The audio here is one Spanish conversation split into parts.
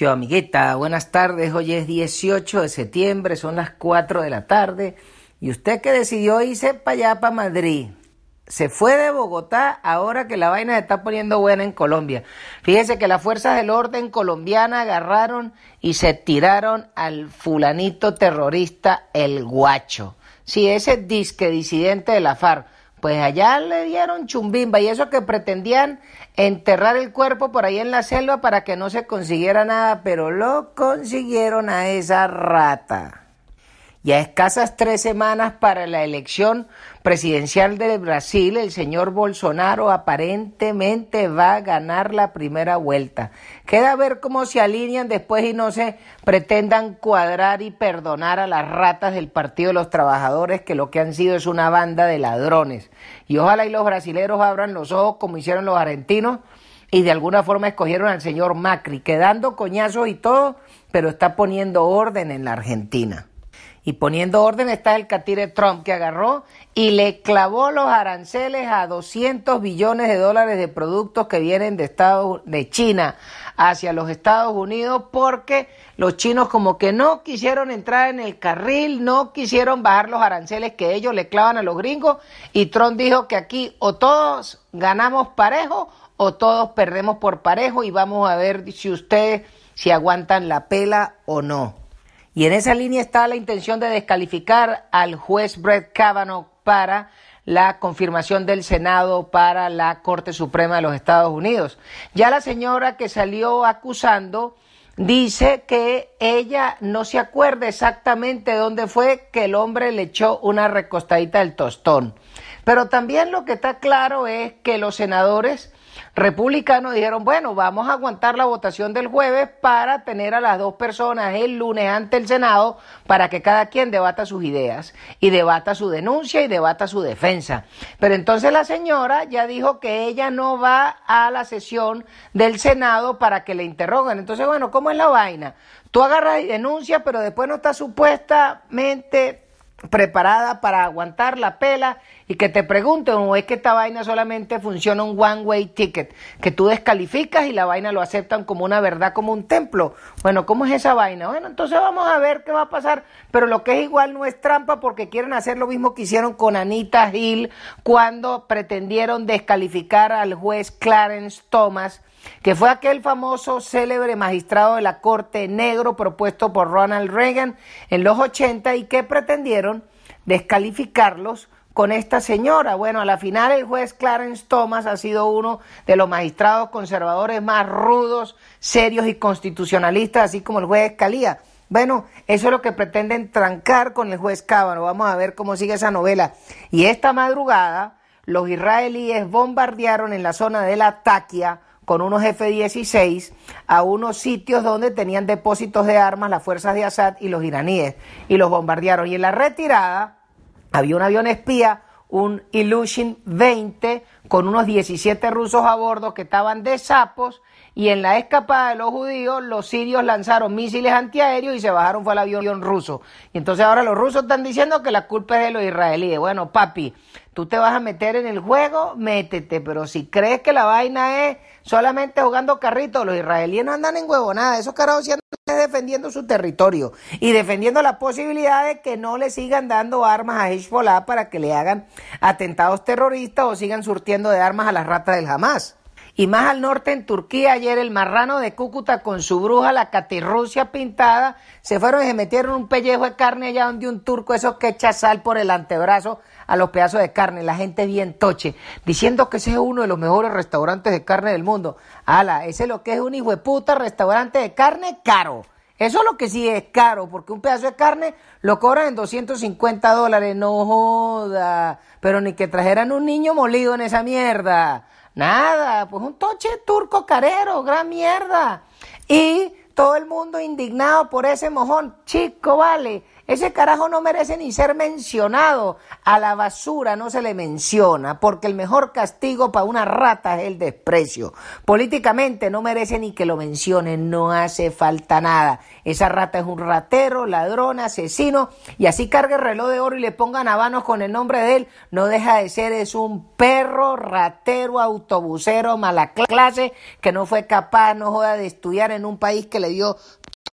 ¿Qué amiguita? Buenas tardes. Hoy es 18 de septiembre, son las 4 de la tarde. ¿Y usted que decidió irse para allá, para Madrid? Se fue de Bogotá ahora que la vaina se está poniendo buena en Colombia. Fíjese que las fuerzas del orden colombiana agarraron y se tiraron al fulanito terrorista El Guacho. Sí, ese disque disidente de la FARC pues allá le dieron chumbimba y eso que pretendían enterrar el cuerpo por ahí en la selva para que no se consiguiera nada, pero lo consiguieron a esa rata. Y a escasas tres semanas para la elección presidencial de Brasil, el señor Bolsonaro aparentemente va a ganar la primera vuelta. Queda ver cómo se alinean después y no se pretendan cuadrar y perdonar a las ratas del Partido de los Trabajadores, que lo que han sido es una banda de ladrones. Y ojalá y los brasileros abran los ojos como hicieron los argentinos y de alguna forma escogieron al señor Macri, quedando coñazos y todo, pero está poniendo orden en la Argentina y poniendo orden está el catire Trump que agarró y le clavó los aranceles a 200 billones de dólares de productos que vienen de Estados de China hacia los Estados Unidos porque los chinos como que no quisieron entrar en el carril, no quisieron bajar los aranceles que ellos le clavan a los gringos y Trump dijo que aquí o todos ganamos parejo o todos perdemos por parejo y vamos a ver si ustedes si aguantan la pela o no. Y en esa línea está la intención de descalificar al juez Brett Kavanaugh para la confirmación del Senado para la Corte Suprema de los Estados Unidos. Ya la señora que salió acusando dice que ella no se acuerda exactamente dónde fue que el hombre le echó una recostadita del tostón. Pero también lo que está claro es que los senadores republicanos dijeron, bueno, vamos a aguantar la votación del jueves para tener a las dos personas el lunes ante el Senado para que cada quien debata sus ideas y debata su denuncia y debata su defensa. Pero entonces la señora ya dijo que ella no va a la sesión del Senado para que le interroguen. Entonces, bueno, ¿cómo es la vaina? Tú agarras y denuncias, pero después no está supuestamente preparada para aguantar la pela y que te pregunten o es que esta vaina solamente funciona un one way ticket, que tú descalificas y la vaina lo aceptan como una verdad, como un templo. Bueno, ¿cómo es esa vaina? Bueno, entonces vamos a ver qué va a pasar, pero lo que es igual no es trampa porque quieren hacer lo mismo que hicieron con Anita Hill cuando pretendieron descalificar al juez Clarence Thomas que fue aquel famoso célebre magistrado de la Corte negro propuesto por Ronald Reagan en los 80 y que pretendieron descalificarlos con esta señora. Bueno, a la final el juez Clarence Thomas ha sido uno de los magistrados conservadores más rudos, serios y constitucionalistas, así como el juez Escalía. Bueno, eso es lo que pretenden trancar con el juez Cábano. Vamos a ver cómo sigue esa novela. Y esta madrugada, los israelíes bombardearon en la zona de la Taquia con unos F-16 a unos sitios donde tenían depósitos de armas las fuerzas de Assad y los iraníes y los bombardearon. Y en la retirada había un avión espía, un Ilyushin 20, con unos 17 rusos a bordo que estaban de sapos y en la escapada de los judíos los sirios lanzaron misiles antiaéreos y se bajaron fue el avión ruso. Y entonces ahora los rusos están diciendo que la culpa es de los israelíes. Bueno, papi, tú te vas a meter en el juego, métete, pero si crees que la vaina es solamente jugando carritos, los israelíes no andan en huevo nada, esos carajos defendiendo su territorio y defendiendo la posibilidad de que no le sigan dando armas a Hezbollah para que le hagan atentados terroristas o sigan surtiendo de armas a las ratas del Hamas. Y más al norte, en Turquía, ayer el marrano de Cúcuta con su bruja, la catirrucia pintada, se fueron y se metieron un pellejo de carne allá donde un turco, esos que echa sal por el antebrazo a los pedazos de carne, la gente bien toche, diciendo que ese es uno de los mejores restaurantes de carne del mundo. Ala, ese es lo que es un hijo de puta restaurante de carne caro. Eso es lo que sí es caro, porque un pedazo de carne lo cobran en 250 dólares. No joda. Pero ni que trajeran un niño molido en esa mierda. Nada, pues un toche turco carero, gran mierda. Y todo el mundo indignado por ese mojón. Chico, vale, Ese carajo no merece ni ser mencionado. A la basura no se le menciona, porque el mejor castigo para una rata es el desprecio. Políticamente no merece ni que lo mencionen, no hace falta nada. Esa rata es un ratero, ladrón, asesino, y así cargue el reloj de oro y le pongan habanos con el nombre de él, no deja de ser, es un perro, ratero, autobusero, mala clase, que no fue capaz, no joda, de estudiar en un país que le dio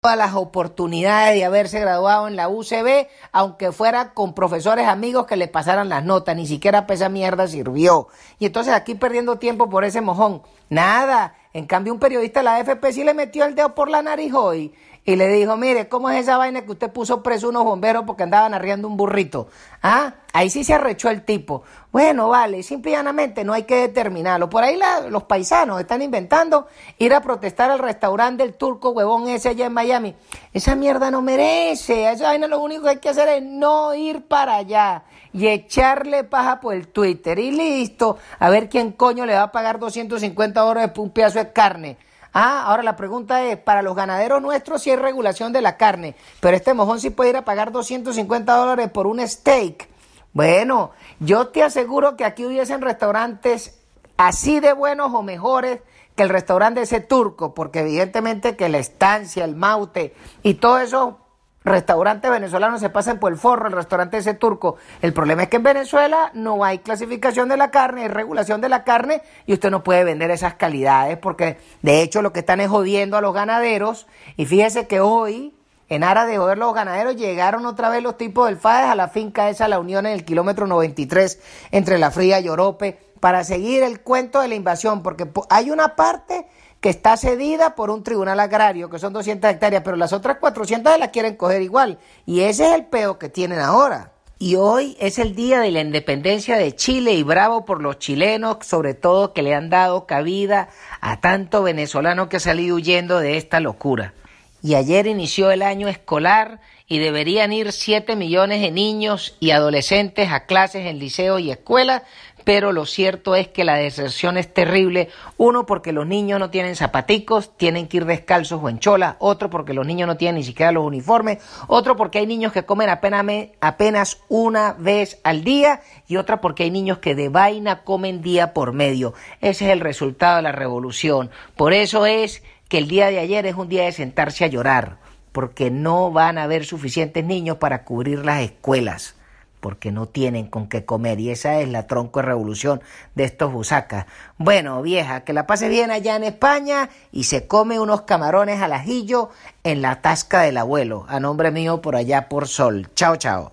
todas las oportunidades de haberse graduado en la UCB, aunque fuera con profesores amigos que le pasaran las notas, ni siquiera esa mierda sirvió. Y entonces aquí perdiendo tiempo por ese mojón, nada. En cambio, un periodista de la AFP sí le metió el dedo por la nariz hoy y le dijo, mire, ¿cómo es esa vaina que usted puso preso unos bomberos porque andaban arriando un burrito? Ah, ahí sí se arrechó el tipo. Bueno, vale, simple y llanamente no hay que determinarlo. Por ahí los paisanos están inventando ir a protestar al restaurante del turco huevón ese allá en Miami. Esa mierda no merece. Esa vaina lo único que hay que hacer es no ir para allá y echarle paja por el Twitter y listo. A ver quién coño le va a pagar 250 dólares por un pedazo de carne. Ah, ahora la pregunta es, para los ganaderos nuestros sí hay regulación de la carne, pero este mojón sí puede ir a pagar 250 dólares por un steak. Bueno, yo te aseguro que aquí hubiesen restaurantes así de buenos o mejores que el restaurante ese turco, porque evidentemente que la estancia, el maute y todo eso restaurantes venezolanos se pasan por el forro, el restaurante ese turco. El problema es que en Venezuela no hay clasificación de la carne, hay regulación de la carne y usted no puede vender esas calidades porque de hecho lo que están es jodiendo a los ganaderos y fíjese que hoy en aras de joder los ganaderos llegaron otra vez los tipos del FAES a la finca esa, la Unión en el kilómetro 93 entre La Fría y Orope para seguir el cuento de la invasión porque hay una parte que está cedida por un tribunal agrario, que son 200 hectáreas, pero las otras 400 la quieren coger igual. Y ese es el peo que tienen ahora. Y hoy es el día de la independencia de Chile y bravo por los chilenos, sobre todo que le han dado cabida a tanto venezolano que ha salido huyendo de esta locura. Y ayer inició el año escolar y deberían ir 7 millones de niños y adolescentes a clases en liceo y escuelas, pero lo cierto es que la deserción es terrible. Uno, porque los niños no tienen zapaticos, tienen que ir descalzos o en chola. Otro, porque los niños no tienen ni siquiera los uniformes. Otro, porque hay niños que comen apenas, apenas una vez al día. Y otra, porque hay niños que de vaina comen día por medio. Ese es el resultado de la revolución. Por eso es que el día de ayer es un día de sentarse a llorar, porque no van a haber suficientes niños para cubrir las escuelas porque no tienen con qué comer y esa es la tronco de revolución de estos busacas. Bueno, vieja, que la pase bien allá en España y se come unos camarones al ajillo en la tasca del abuelo, a nombre mío por allá por Sol. Chao, chao.